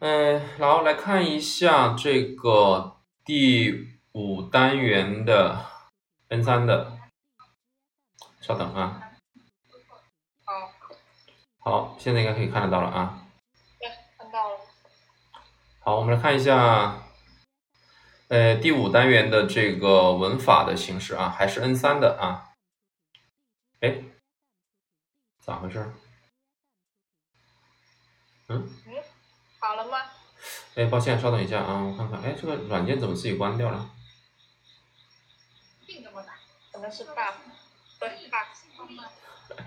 嗯，然后来看一下这个第五单元的 N 三的，稍等啊。好，好，现在应该可以看得到了啊。对，看到了。好，我们来看一下，呃，第五单元的这个文法的形式啊，还是 N 三的啊。哎，咋回事？嗯？嗯，好了吗？哎，抱歉，稍等一下啊，我看看，哎，这个软件怎么自己关掉了？病这么大，可能是 bug，对 bug。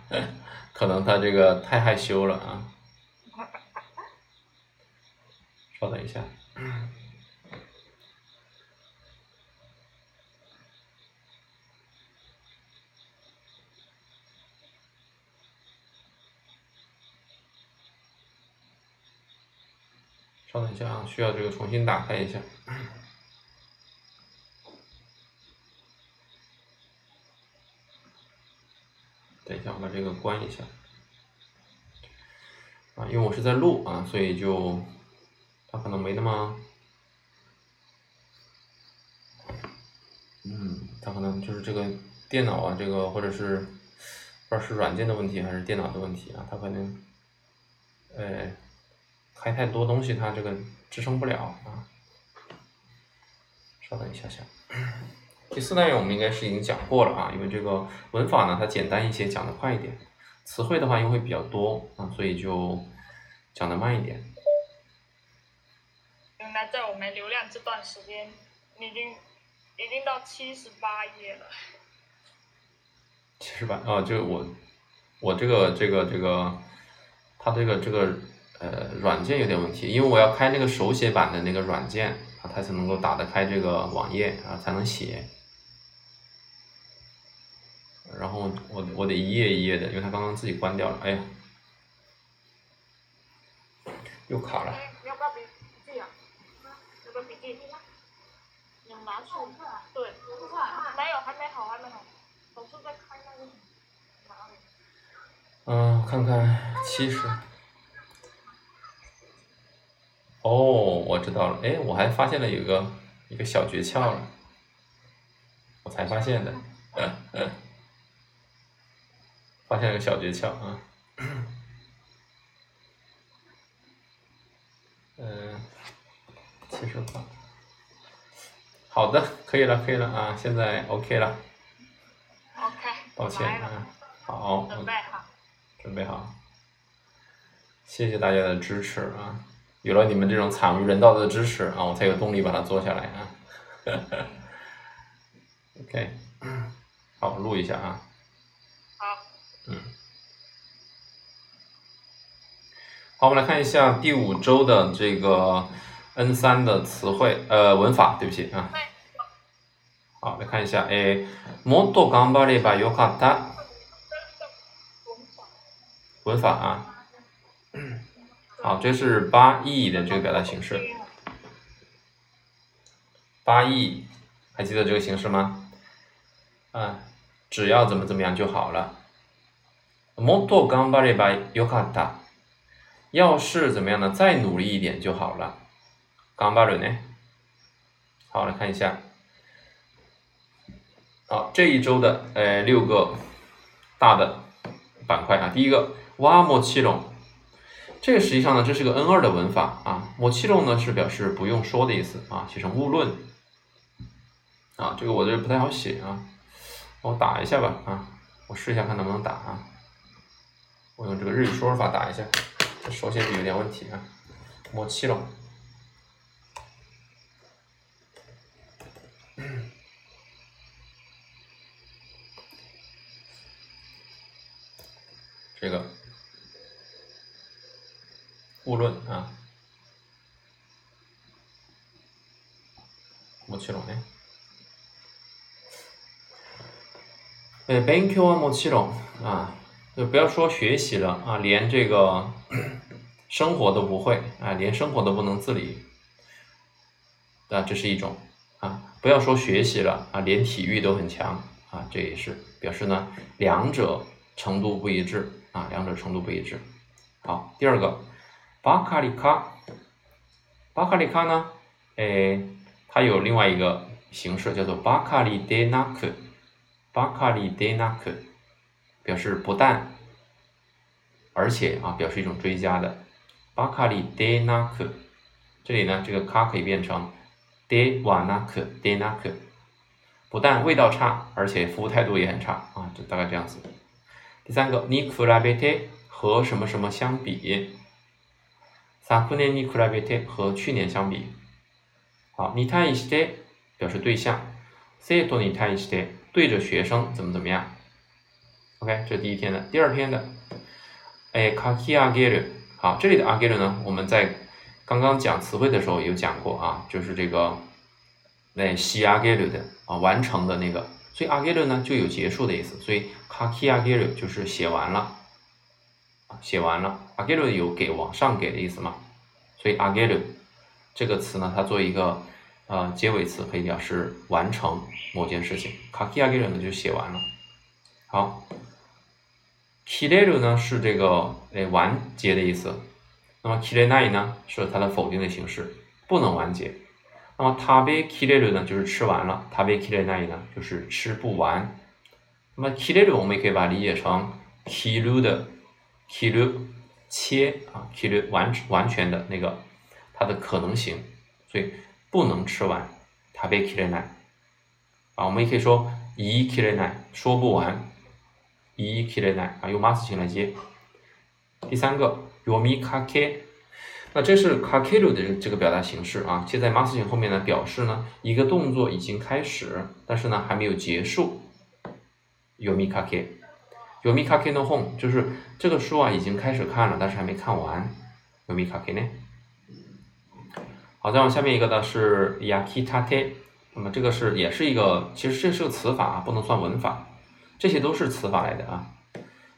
可能他这个太害羞了啊。稍等一下。稍等一下啊，需要这个重新打开一下。等一下，我把这个关一下。啊，因为我是在录啊，所以就它可能没那么，嗯，它可能就是这个电脑啊，这个或者是不知道是软件的问题还是电脑的问题啊，它可能，哎，开太多东西，它这个支撑不了啊。稍等一下下。第四单元我们应该是已经讲过了啊，因为这个文法呢它简单一些，讲的快一点。词汇的话因为会比较多啊，所以就讲的慢一点。原来在我没流量这段时间，已经已经到七十八页了。七十八啊，就我我这个这个这个，它这个这个呃软件有点问题，因为我要开那个手写版的那个软件啊，它才能够打得开这个网页啊，才能写。然后我我得一页一页的，因为它刚刚自己关掉了，哎呀，又卡了。要不要笔记啊？要不要笔记？你们拿去。对。没有，还没好，还没好。老师在开那个。嗯，看看七十。哦，我知道了，哎，我还发现了有个一个小诀窍了，我才发现的。发现了个小诀窍啊，嗯，七十八，好的，可以了，可以了啊，现在 OK 了。OK。抱歉啊，好。准备好。准备好。谢谢大家的支持啊！有了你们这种惨无人道的支持啊，我才有动力把它做下来啊。OK，好，录一下啊。好。嗯。好，我们来看一下第五周的这个 N 三的词汇，呃，文法，对不起啊。好，来看一下，哎，もっと頑張ればよかった。文法啊。 好，这是八意的这个表达形式。八意，还记得这个形式吗？啊，只要怎么怎么样就好了。もっと頑張ればよかった。要是怎么样呢？再努力一点就好了。頑張る呢？好，来看一下。好，这一周的呃六个大的板块啊，第一个はもちろん， 这个实际上呢，这是个 N 二的文法啊。もちろん呢是表示不用说的意思啊，写成勿论。啊，这个我这不太好写啊，我打一下吧啊，我试一下看能不能打啊。我用这个日语说法打一下。这手写笔有点问题啊，もちろん。这个 勿论啊，もちろんね。え、勉強はもちろん啊。就不要说学习了啊，连这个生活都不会啊，连生活都不能自理，啊，这是一种啊。不要说学习了啊，连体育都很强啊，这也是表示呢，两者程度不一致啊，两者程度不一致。好，第二个， 巴卡里卡，巴卡里卡呢，哎，它有另外一个形式叫做巴卡里德纳克，巴卡里德纳克，表示不但，而且啊，表示一种追加的。巴卡里德纳克，这里呢，这个卡可以变成德瓦纳克，德纳克，不但味道差，而且服务态度也很差。啊，就大概这样子。第三个，尼库拉贝特和什么什么相比？萨库内尼库拉贝特和去年相比。好，尼泰伊西特表示对象，塞多尼泰伊西特对着学生怎么怎么样？OK，这是第一天的。第二天的，哎，卡基阿格鲁。好，这里的阿格鲁呢，我们在刚刚讲词汇的时候有讲过啊，就是这个那西阿格鲁的啊，完成的那个。所以阿格鲁呢就有结束的意思，所以卡基阿格鲁就是写完了，写完了。阿格鲁有给往上给的意思嘛？所以阿格鲁这个词呢，它作为一个呃结尾词，可以表示完成某件事情。卡基阿格鲁呢就写完了。好，キレル呢是这个诶完结的意思，那么キレない呢是它的否定的形式，不能完结。那么食べきれる呢，就是吃完了；食べきれない呢，就是吃不完。那么きれる我们也可以把它理解成切る的 切る切啊，切る完完全的那个它的可能性，所以不能吃完。食べきれない啊，我们也可以说言いきれない，说不完。言いきれない啊，用マス型来接。第三个読みかけ。那这是 kakeru 的这个表达形式啊，接在 mas 型后面呢，表示呢一个动作已经开始，但是呢还没有结束。yomi kake，yomi kake no hon，就是这个书啊已经开始看了，但是还没看完。yomi kake 呢？好，再往下面一个呢是 yakitate，那么这个是也是一个，其实这是个词法啊，不能算文法，这些都是词法来的啊。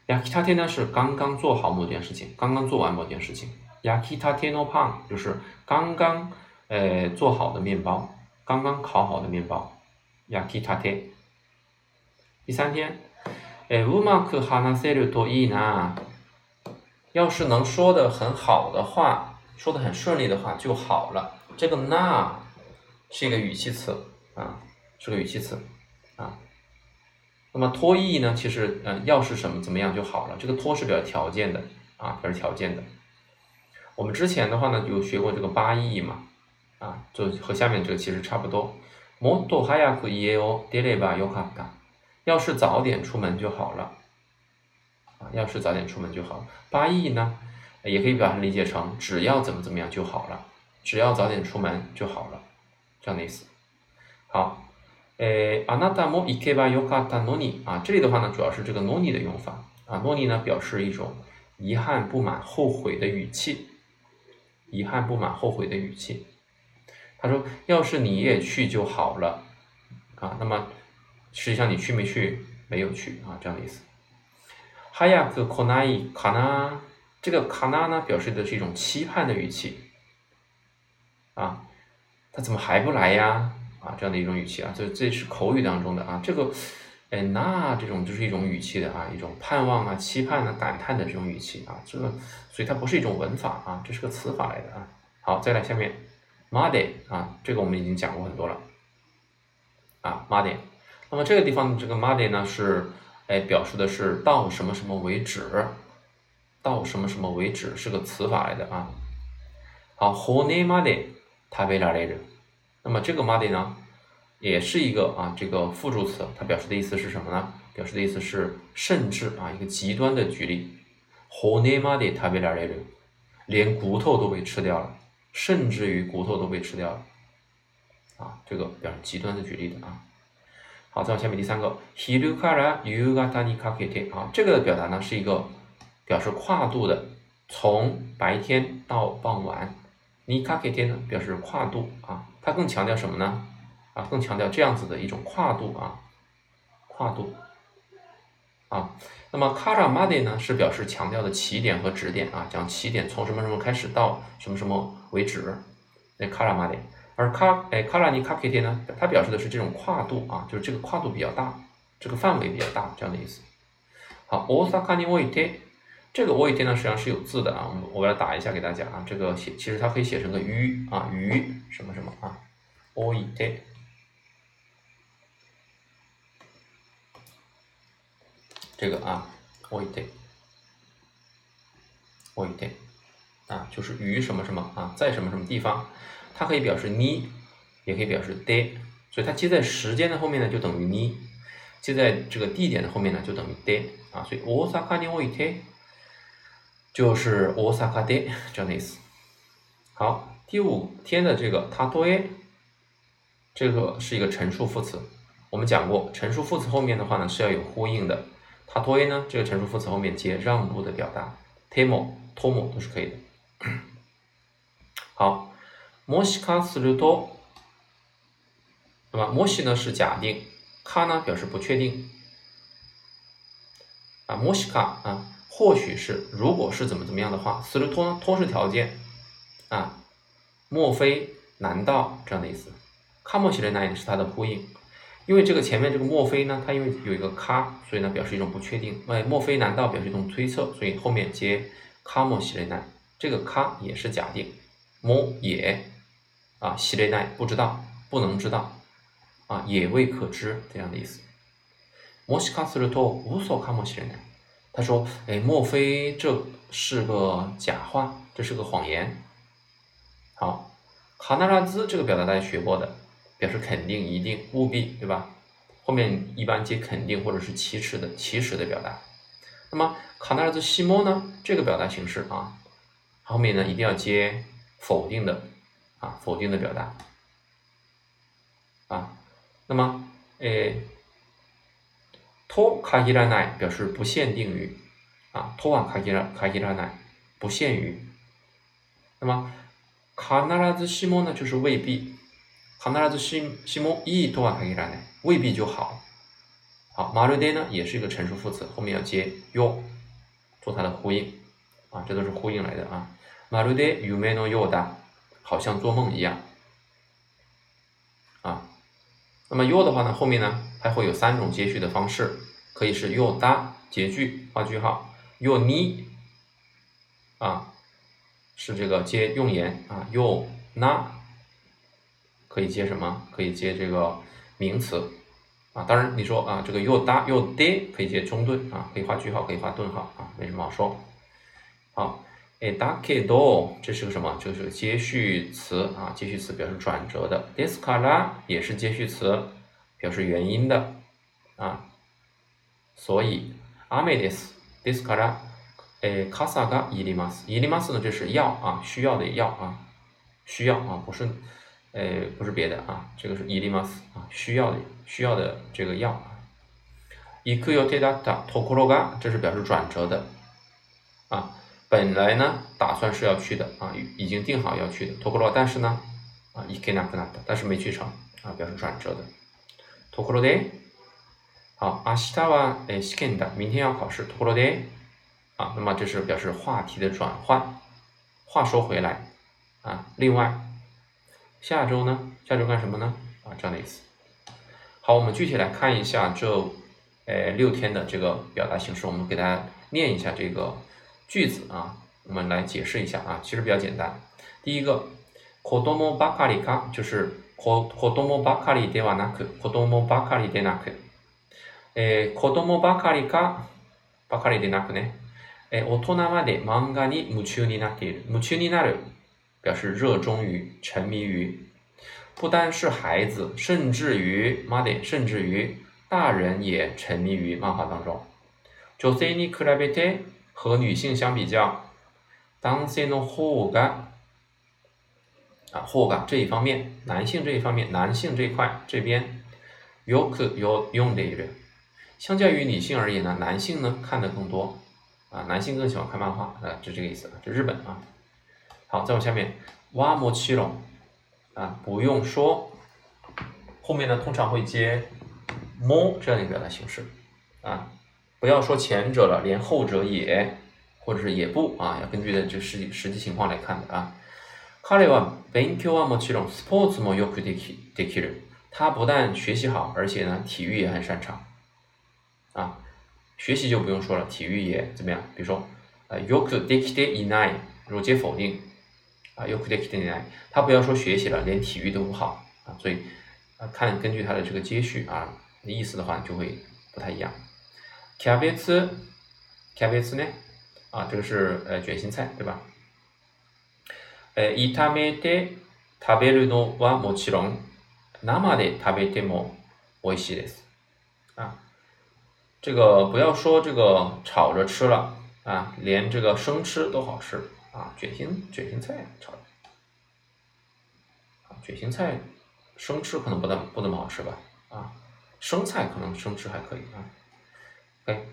yakitate 呢是刚刚做好某件事情，刚刚做完某件事情。Yaki tate no pan 就是刚刚呃做好的面包，刚刚烤好的面包。Yakita te。第三天，えうまく話せるといいな。要是能说的很好的话，说的很顺利的话就好了。这个那是一个语气词啊，是个语气词啊。那么托意呢，其实嗯，要是什么怎么样就好了。这个托是表示条件的啊，表示条件的。我们之前的话呢，有学过这个八义嘛，啊，就和下面这个其实差不多。もっと早く家を出ればよかった。 要是早点出门就好了。啊，要是早点出门就好。八义呢，也可以把它理解成只要怎么怎么样就好了，只要早点出门就好了，这样的意思。好，诶，あなたも行けばよかったのに啊，这里的话呢，主要是这个のに的用法啊，のに呢表示一种遗憾、不满、后悔的语气。遗憾、不满、后悔的语气。他说：“要是你也去就好了啊。”那么 实际上你去没去？没有去啊，这样的意思。哈亚克可奈卡纳，这个卡纳呢，表示的是一种期盼的语气啊。他怎么还不来呀？啊，这样的一种语气啊，这这是口语当中的啊，这个。哎，那这种就是一种语气的啊，一种盼望啊、期盼啊、感叹的这种语气啊，这个，所以它不是一种文法啊，这是个词法来的啊。好，再来下面 m a d e 啊，这个我们已经讲过很多了啊 m a d e 那么这个地方这个 m a d e 呢是，哎，表示的是到什么什么为止，到什么什么为止是个词法来的啊。好，hone m a d e 食べられる。那么这个 m a d e 呢？也是一个啊，这个副助词，它表示的意思是什么呢？表示的意思是甚至啊，一个极端的举例，骨まで食べられる，连骨头都被吃掉了，甚至于骨头都被吃掉了，啊，这个表示极端的举例的啊。 好，再往下面第三个，昼から夕方にかけて啊，这个表达呢是一个表示跨度的，从白天到傍晚，にかけて呢表示跨度啊，它更强调什么呢？啊，更强调这样子的一种跨度啊，跨度啊。那么 kara made 呢，是表示强调的起点和止点啊，讲起点从什么什么开始到什么什么为止，那 kara made。 而 ka 哎 kara ni kakete 呢，它表示的是这种跨度啊，就是这个跨度比较大，这个范围比较大这样的意思。好，大阪において 这个 o i t 呢实际上是有字的啊，我们我来打一下给大家啊，这个写其实它可以写成个鱼啊鱼什么什么啊 o i t 这个啊 o i t o i t 啊就是于什么什么啊在什么什么地方， 它可以表示你，也可以表示 de，所以它接在时间的后面呢就等于你，接在这个地点的后面呢就等于 de 啊，所以 osaka ni o i t 就是 Osaka de 这样的意思。好，第五天的这个他多耶，这个是一个陈述副词。我们讲过，陈述副词后面的话呢是要有呼应的。他多耶呢，这个陈述副词后面接让步的表达，temo、tomo 都是可以的。好，もしかすると，那么もし呢是假定，か呢表示不确定。啊，もしか啊。或许是，如果是怎么怎么样的话，すると呢，托是条件啊，莫非难道这样的意思？かもしれない是它的呼应，因为这个前面这个莫非呢，它因为有一个か，所以呢表示一种不确定。哎，莫非难道表示一种推测，所以后面接かもしれない，这个か也是假定，も也 啊，しれない不知道，不能知道啊，也未可知这样的意思。もしかすると嘘かもしれない。他说：“哎，莫非这是个假话？这是个谎言？”好，卡纳拉兹这个表达大家学过的，表示肯定、一定、务必，对吧？后面一般接肯定或者是其实的、其实的表达。那么卡纳拉兹西莫呢？这个表达形式啊，后面呢一定要接否定的 啊，否定的表达啊。那么，哎。托卡伊拉奈表示不限定于啊，托瓦卡伊拉卡伊拉奈不限于。那么卡纳拉兹西莫呢，就是未必。卡纳拉兹西西莫伊托瓦卡伊拉奈未必就好。好，马鲁德呢也是一个陈述副词，后面要接 yo 做它的呼应啊，这都是呼应来的啊。马鲁德有没有 yo 的？好像做梦一样啊。那么 you 的话呢，后面呢？还会有三种接续的方式，可以是又搭结句画句号，，you 你啊是这个接用言啊，又那可以接什么？可以接这个名词啊。当然你说啊，这个又搭又的可以接中顿啊，可以画句号，可以画顿号啊，没什么好说。好，哎，搭けど这是个什么？就是接续词啊，接续词表示转折的。ですから也是接续词。表示原因的啊，所以阿美です。ですから、え、傘がいります。いります呢，这是要啊，需要的要啊，需要啊，不是，呃，不是别的啊，这个是いります啊，需要的需要的这个要啊。行く予定だったところが，这是表示转折的啊， 本来呢打算是要去的啊，已经定好要去的ところ但是呢啊行けなくなった，但是没去成啊，表示转折的。ところで、好，明日は诶試験だ，明天要考试。ところで，啊，那么这是表示话题的转换。话说回来，啊，另外，下周呢？下周干什么呢？啊，这样的意思。好，我们具体来看一下这诶六天的这个表达形式。我们给大家念一下这个 句子啊，我们来解释一下啊，其实比较简单。第一个，子供ばかりか，就是。子供ばかりではなく、子供ばかりでなく、えー、子供ばかりか、ばかりでなくね、えー、大人まで漫画に夢中になっている。夢中になる表示热衷于、沉迷于。不单是孩子，甚至于まで、甚至于大人也沉迷于漫画当中。女性に比べて 和女性相比较、男性の方が啊，或感这一方面，男性这一方面，男性这一块这边，有可有用的一个，相较于女性而言呢，男性呢看的更多，啊，男性更喜欢看漫画，啊，就这个意思，就日本啊。好，再往下面，哇莫七龙，啊，不用说，后面呢通常会接么这样一个表达形式，啊，不要说前者了，连后者也，或者是也不啊，要根据的这实际实际情况来看的啊。彼は勉強はもちろんスポーツもよくできできる。他不但学习好，而且呢体育也很擅长。啊，学习就不用说了，体育也怎么样？比如说 呃よくできていない如接否定啊よくできていない，他不要说学习了，连体育都不好啊，所以啊看根据他的这个接续啊意思的话就会不太一样。 キャベツキャベツ呢啊这个是呃卷心菜对吧？え炒めて食べるのはもちろん生で食べても美味しいです啊。这个不要说这个炒着吃了啊，连这个生吃都好吃啊。卷心卷心菜炒啊，卷心菜生吃可能不那不那么好吃吧啊，生菜可能生吃还可以啊。 OK，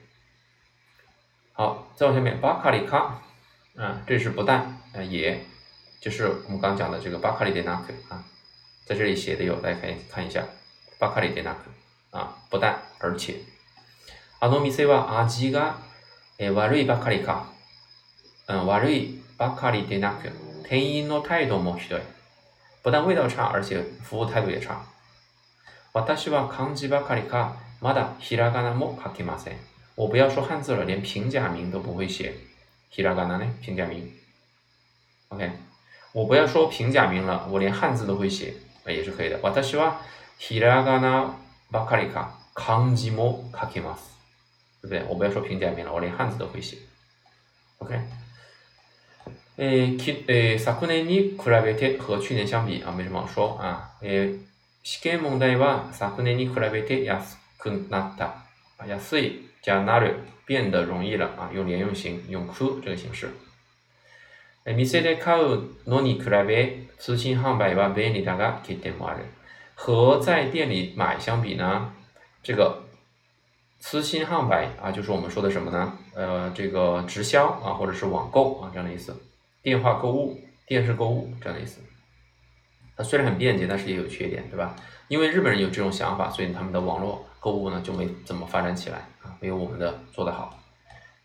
好，再往下面巴卡里卡啊，这是不但啊也，就是我们刚讲的这个巴卡里德纳克啊，在这里写的有，大家可以看一下巴卡里德纳克啊，不但而且。あの店は味が、えー、悪いばかりか、うん、悪いばかりでなく、店員の態度もひどい。不但味道差，而且服务態度也差。私は漢字ばかりか、 まだひらがなも書けません。我不要说汉字了，连平假名都不会写。ひらがな呢？平假名。OK，我不要说平假名了，我连汉字都会写，也是可以的。私はひらがなばかりか、漢字も書けます。对不对？我不要说平假名了，我连汉字都会写。OK，えきえ昨年に比べて和去年相比啊，没什么好说啊。え試験問題は昨年に比べて安く なった。啊，安いじゃなる变得容易了啊，用连用型，用く这个形式。え店で買うのに比べ通信販売は便利だが欠点もある。和在店里买相比呢，这个。私信販売啊，就是我们说的什么呢？呃，这个直销啊，或者是网购啊这样的意思，电话购物、电视购物这样的意思。它虽然很便捷，但是也有缺点，对吧？因为日本人有这种想法，所以他们的网络 购物呢就没怎么发展起来啊，没有我们的做得好。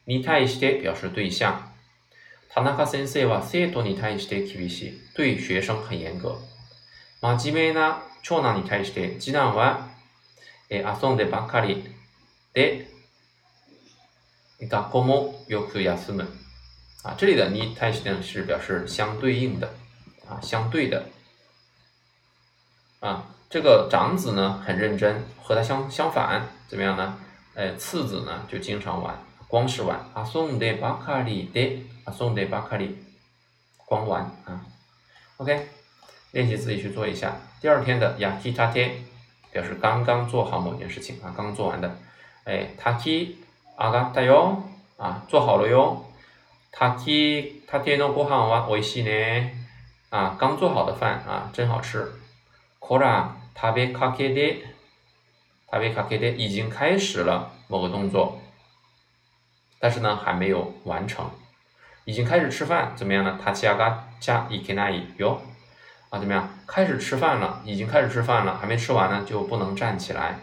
に対して表示对象。田中先生は生徒に対して厳しい。对学生很严格。真面目な長男に対して次男はえ遊んでばかり。で、学校もよく休む。啊，这里的に対して呢是表示相对应的，啊，相对的。啊， 这个长子呢很认真，和他相相反，怎么样呢？呃，次子呢就经常玩，光是玩。遊んでばかりで、遊んでばかり，光玩啊。OK，练习自己去做一下。第二天的焼きたて表示刚刚做好某件事情啊，刚做完的。哎，炊き上がったよ啊，做好了哟。炊きたてのご飯は美味しいね啊，刚做好的饭啊，真好吃。こら 食べかけで食べかけで已经开始了某个动作，但是呢还没有完成。已经开始吃饭，怎么样呢？立ち上がっちゃいけないよ啊，怎么样？开始吃饭了，已经开始吃饭了，还没吃完呢，就不能站起来。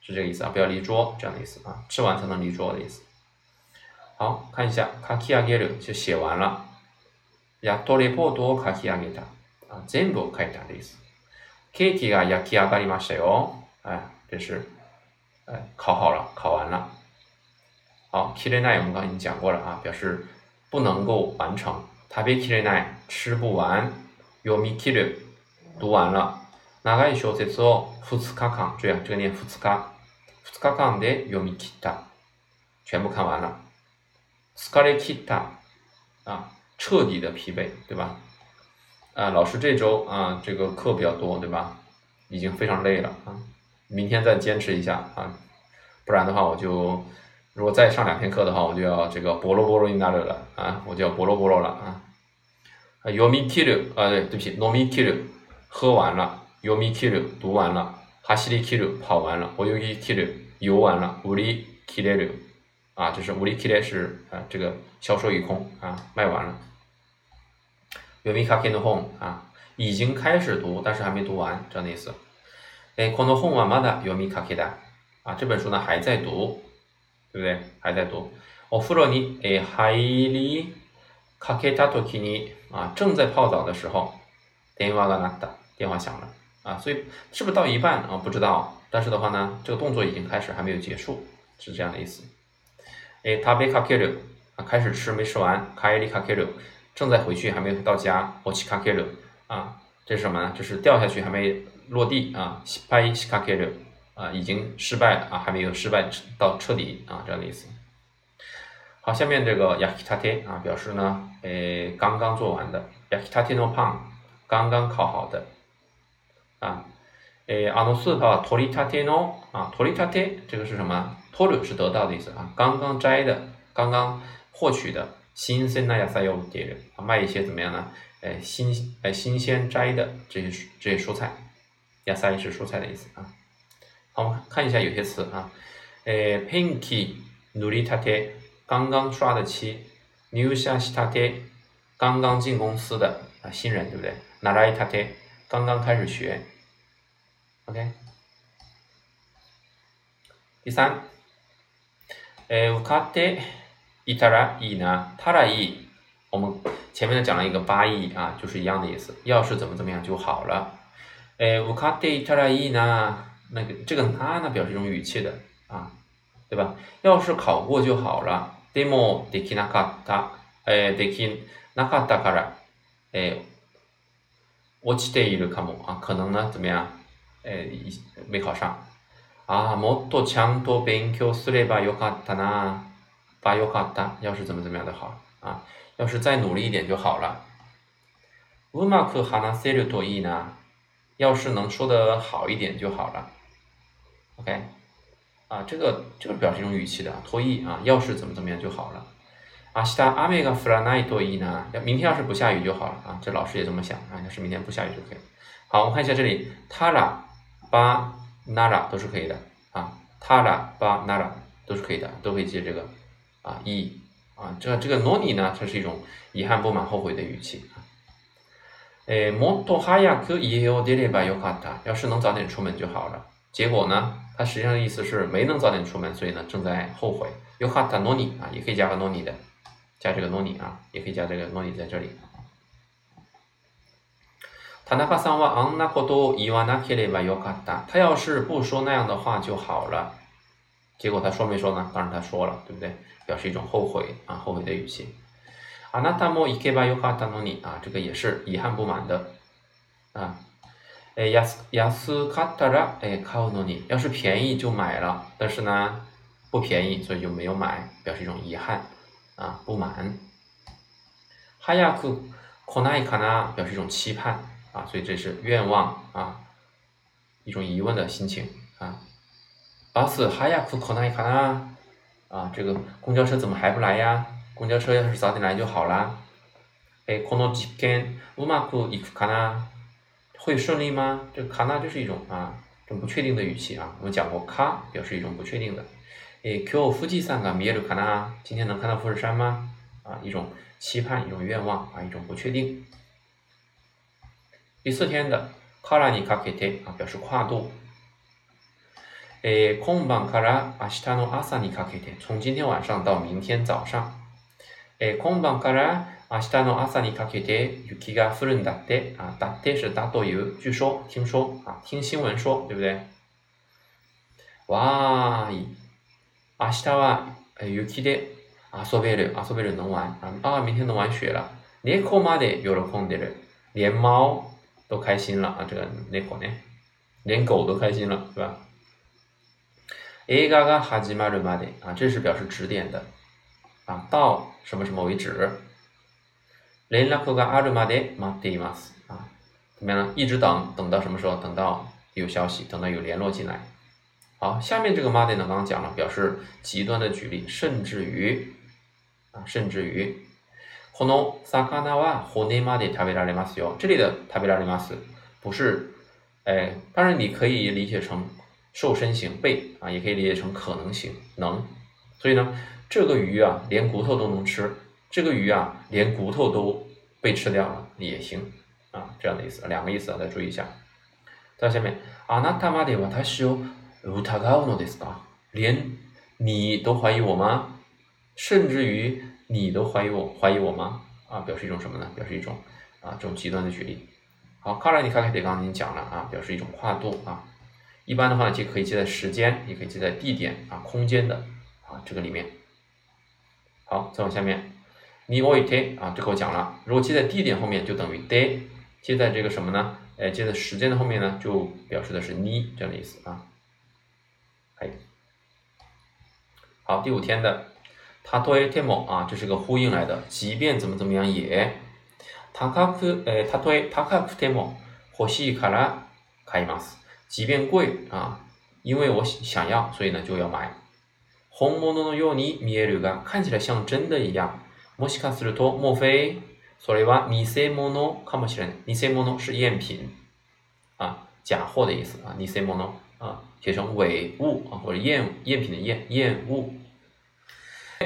是这个意思啊，不要离桌这样的意思啊，吃完才能离桌的意思。好看一下，書き上げる就写完了。やっとレポートを書き上げた啊，全部書いた的意思。 ケーキが焼き上がりましたよ，哎，这是哎烤好了，烤完了。好，切れない我们刚刚已经讲过了啊，表示不能够完成。食べきれない吃不完。読み切る读完了。長い小説を2日間，注意啊，这个念2日。2日間で読み切った，全部看完了。疲れ切った啊，彻底的疲惫，对吧？ 啊，老师这周啊，这个课比较多，对吧？已经非常累了啊，明天再坚持一下啊，不然的话我就如果再上两天课的话，我就要这个波罗波罗になる了啊，我就要波罗波罗了啊。読み切る啊，对，对不起，飲み切る，喝完了，読み切る，读完了。哈西里 kill 跑完了，我游一 kill 游完了，无力 kill 啊，就是无力 kill 是啊，这个销售一空啊，卖完了。 有米卡 ken home 啊，已经开始读，但是还没读完，这样的意思。哎，kono home wa mada 有米卡 keda 啊，这本书呢还在读，对不对？还在读。お風呂にえ入りかけたときに啊，正在泡澡的时候，電話が鳴った，电话响了。啊，所以是不是到一半啊？不知道，但是的话呢，这个动作已经开始，还没有结束，是这样的意思。哎，食べかける 啊，开始吃没吃完，卡伊里卡 K 鲁， 正在回去还没到家，我去卡 K 鲁啊，这是什么呢？这是掉下去还没落地啊，西拍西卡 K 鲁啊，已经失败了啊，还没有失败到彻底啊，这样的意思。好，下面这个 yakitate 啊，表示呢，诶，刚刚做完的 yakitate no pan，刚刚烤好的啊。诶，あのスーパー取り立ての啊，取り立て这个是什么？取る是得到的意思啊，刚刚摘的，刚刚获取的 新鮮な野菜を売っている啊，卖一些怎么样呢？诶，新诶新鲜摘的这些这些蔬菜，野菜是蔬菜的意思啊。好，我们看一下有些词啊，诶，ペンキ塗り立て，刚刚刷的漆，入社したて，刚刚进公司的啊新人对不对？習いたて，刚刚开始学。OK，第三，え、受かって いたらいいな、たらいい。我们前面呢讲了一个八义啊，就是一样的意思。要是怎么怎么样就好了。え、受かっていたらいいな，那个这个な呢表示一种语气的啊，对吧？要是考过就好了。でもできなかった、え、できなかったから、え、落ちているかも啊，可能呢怎么样？えー、没考上。ああ、もっとちゃんと勉強すればよかったな。 ばよかった。要是怎么怎么样的好啊，要是再努力一点就好了。うまく話せるといいな。要是能说的好一点就好了。OK，啊，这个这个表示一种语气的脱意啊，要是怎么怎么样就好了。明日雨が降らないといいな。明天要是不下雨就好了啊，这老师也这么想啊，要是明天不下雨就可以。好，我们看一下这里，他ら。巴那拉都是可以的啊，他拉巴那拉都是可以的，都可以接这个 啊一啊，这这个诺尼呢，它是一种遗憾、不满、后悔的语气啊。诶，もっと早く家を出ればよかった，要是能早点出门就好了。结果呢，它实际上的意思是没能早点出门，所以呢正在后悔。よかった诺尼啊，也可以加个诺尼的，加这个诺尼啊，也可以加这个诺尼在这里。田中さんはあんなことを言わなければよかった。他要是不说那样的话就好了。 结果他说没说呢？当然他说了，对不对？表示一种后悔啊，后悔的语气。あなたも行けばよかったのに啊，这个也是遗憾不满的啊。え安安かったらえ買うのに，要是便宜就买了，但是呢不便宜，所以就没有买，表示一种遗憾啊，不满。早く来ないかな，表示一种期盼。啊，所以这是愿望啊，一种疑问的心情啊。 巴士还要可可奈卡呢？啊，这个公交车怎么还不来呀？公交车要是早点来就好啦。哎，この実験うまくいくかな？会顺利吗？这个卡纳就是一种啊，这种不确定的语气啊。我们讲过，卡表示一种不确定的。哎，今日富士山が見えるかな？今天能看到富士山吗？啊，一种期盼，一种愿望啊，一种不确定。第四天的からにかけて啊，表示跨度。 え今晩から明日の朝にかけて，从今天晚上到明天早上。え今晩から明日の朝にかけて雪が降るんだって啊，だって是だという，据说、听说啊，听新闻说，对不对？わーい、明日は雪で遊べる、遊べる能玩啊，啊，明天能玩雪了。猫まで喜んでる，连猫。都开心了啊！这个那狗呢，连狗都开心了，是吧？ 映画が始まるまで啊，这是表示指点的啊，到什么什么为止。連絡があるまで待っています啊，怎么样呢？一直等，等到什么时候？等到有消息，等到有联络进来。好，下面这个まで呢，刚刚讲了，表示极端的举例，甚至于啊，甚至于。この魚は骨まで食べられますよ。这里的食べられます不是，哎，当然你可以理解成 瘦身型被啊，也可以理解成可能性能。所以呢，这个鱼啊，连骨头都能吃，这个鱼啊，连骨头都被吃掉了也行啊，这样的意思，两个意思啊，再注意一下。在下面，あなたまで私を疑うのですか？连你都怀疑我吗？甚至于。你都怀疑我，怀疑我吗？啊，表示一种什么呢？表示一种啊，这种极端的举例。好，卡拉尼卡凯德刚刚已经讲了啊，表示一种跨度啊。 一般的话呢，既可以接在时间，也可以接在地点啊、空间的啊这个里面。 好，再往下面，你おいて啊，这个我讲了，如果接在地点后面就等于で，接在这个什么呢？哎，接在时间的后面呢，就表示的是你这样的意思啊。哎，好，第五天的。他对 temo 啊，这是个呼应来的，即便怎么怎么样也。他卡克诶，他对他卡克 temo，欲しいから買います。 即便贵啊，因为我想要，所以呢就要买。本物のように見えるが、看起来像真的一样。もしかすると莫非それは偽物かもしれない。偽物是赝品啊，假货的意思啊。偽物啊，写成伪物啊，或者赝赝品的赝赝物。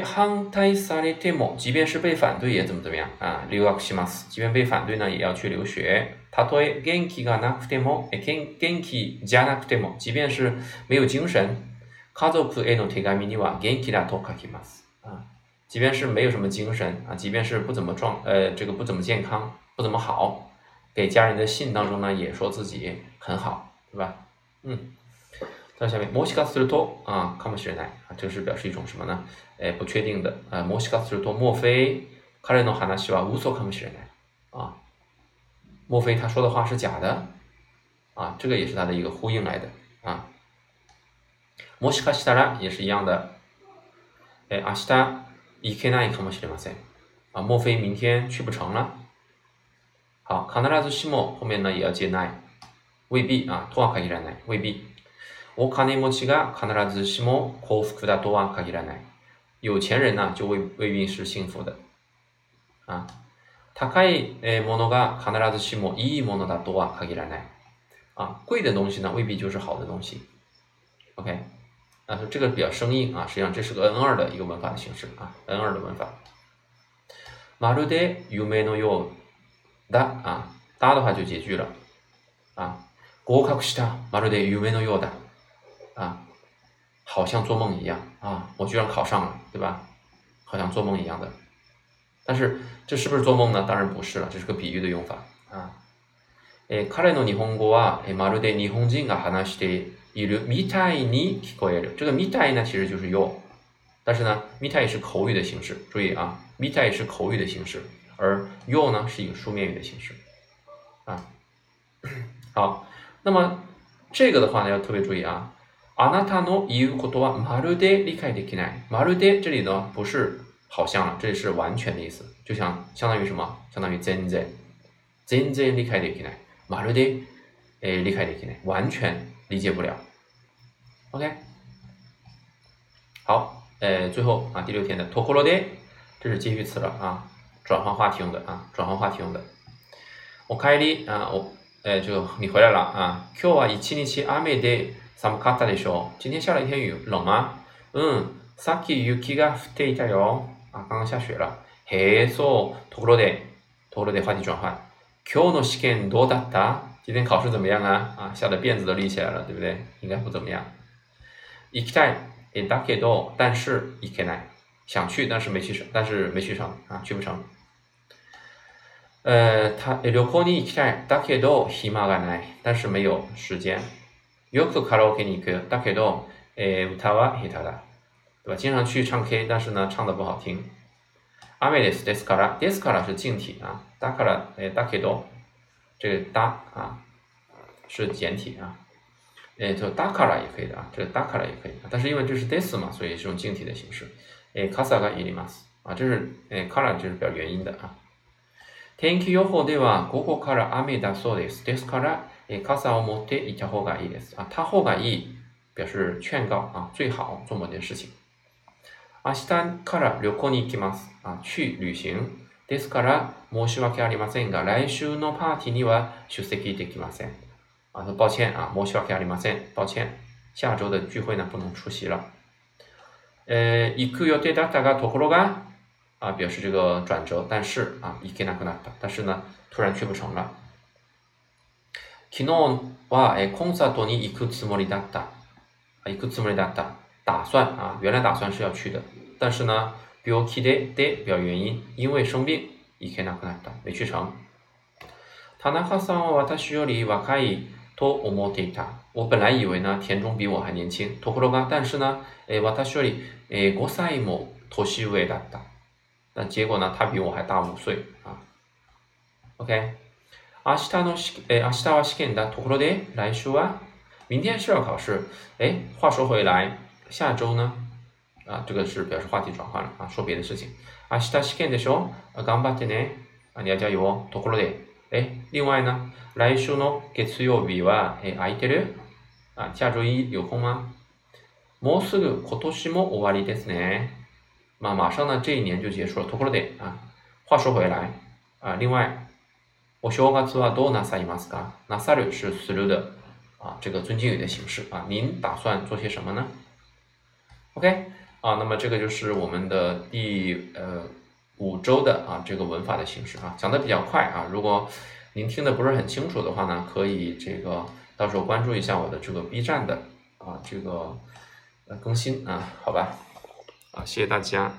反対されても，即便是被反对也怎么怎么样啊？留学します。即便被反对呢，也要去留学。 たとえ元気がなくても、元元気じゃなくても，即便是没有精神。家族への手紙には元気だと書きます。啊，即便是没有什么精神啊，即便是不怎么壮，呃，这个不怎么健康，不怎么好，给家人的信当中呢，也说自己很好，对吧？嗯。在下面，もしかすると啊，かもしれない啊，这是表示一种什么呢？哎，不确定的啊。もしかすると莫非彼の話は嘘かもしれない啊？ 莫非他说的话是假的啊？这个也是他的一个呼应来的啊。もしかしたら也是一样的。哎，明日行けないかもしれません啊？莫非明天去不成了？好，必ずしも后面呢也要接ない，未必啊，とは限らない，未必。お金持ちが必ずしも幸福だとは限らない。有钱人呢就未未必是幸福的。啊， 高いものが必ずしもいいものだとは限らない。啊，贵的东西呢未必就是好的东西。OK，啊，这个比较生硬啊，实际上这是个 N 二的一个文法的形式啊，N 二的文法。まるで夢のようだ啊，だ的话就结句了啊。合格した。まるで夢のようだ。啊，好像做梦一样啊！我居然考上了，对吧？好像做梦一样的， 但是这是不是做梦呢？当然不是了，这是个比喻的用法啊。え、彼の日本語はまるで日本人が話しているみたいに聞こえる。这个みたい呢，其实就是よ，但是呢，みたい是口语的形式，注意啊，みたい是口语的形式，而よ呢是一个书面语的形式啊。好，那么这个的话呢，要特别注意啊。あなたの言うことはまるで理解できない。まるで这里呢不是 好像了，这里是完全的意思，就像相当于什么？相当于全然、全然理解できない。まるで诶理解できない，完全理解不了。OK，好，呃，最后啊第六天的ところで，这是接续词了啊，转换话题用的啊，转换话题用的。おかえり啊，我呃就你回来了啊。今日は一日雨で。寒かったでしょう。今天下了一天雨，冷吗？嗯。さっき雪が降っていたよ。 啊，刚刚下雪了。へえ、そう。ところで、ところで话题转换。今日の試験どうだった？今天考试怎么样啊？啊，吓得辫子都立起来了，对不对？应该不怎么样。行きたい。え、だけど、但是行けない。想去，但是没去成，但是没去成啊，去不成。呃，他旅行に行きたい。だけど暇がない。但是没有时间。よくカラオケに行く。だけど、えー、歌は下手だ。 对吧？经常去唱 K，但是呢，唱的不好听。雨です。ですから。ですから是静体啊。だから、えー、だけど、这个だ啊是简体啊。诶，就だから也可以的啊，这个だから也可以。但是因为这是です嘛，所以是用静体的形式。诶、傘がいります。啊，这是诶、から就是表原因的啊。天気予報では午後から雨だそうです。ですから。え、傘を持っていた方がいいです。啊，他方がいい表示劝告啊，最好做某件事情。 明日から旅行に行きます。啊，去旅行？ですから申し訳ありませんが、来週のパーティーには出席できません。啊，抱歉啊，申し訳ありません。抱歉，下周的聚会呢不能出席了。呃，行く予定だったがところが啊，表示这个转折，但是啊，行けなくなった。但是呢，突然去不成了。昨日はコンサートに行くつもりだった。行くつもりだった。打算啊，原来打算是要去的，但是呢，病気でで表原因，因为生病行けなくなった，没去成。田中さんは私より若いと思っていた。我本来以为呢，田中比我还年轻。ところが、但是呢，え私よりえ5歳も年上だった。 但结果呢，他比我还大五岁啊。OK，明日の試え明日は試験だところで来週は明天是要考试。哎，话说回来， 下周呢？啊，这个是表示话题转换了啊，说别的事情。明日試験でしょ？頑張ってね。啊，你要加油哦。ところで，哎，另外呢，来週の月曜日はえ空いてる？啊，下周一有空吗？もうすぐ今年も終わりですね。马马上呢，这一年就结束了。ところで啊，话说回来啊，另外，お正月はどうなさいますか？なさる是する的啊，这个尊敬语的形式啊。您打算做些什么呢 ？OK 啊，那么这个就是我们的第呃五周的啊这个文法的形式啊，讲的比较快啊。如果您听的不是很清楚的话呢，可以这个到时候关注一下我的这个 B 站的啊这个更新啊，好吧？啊，谢谢大家。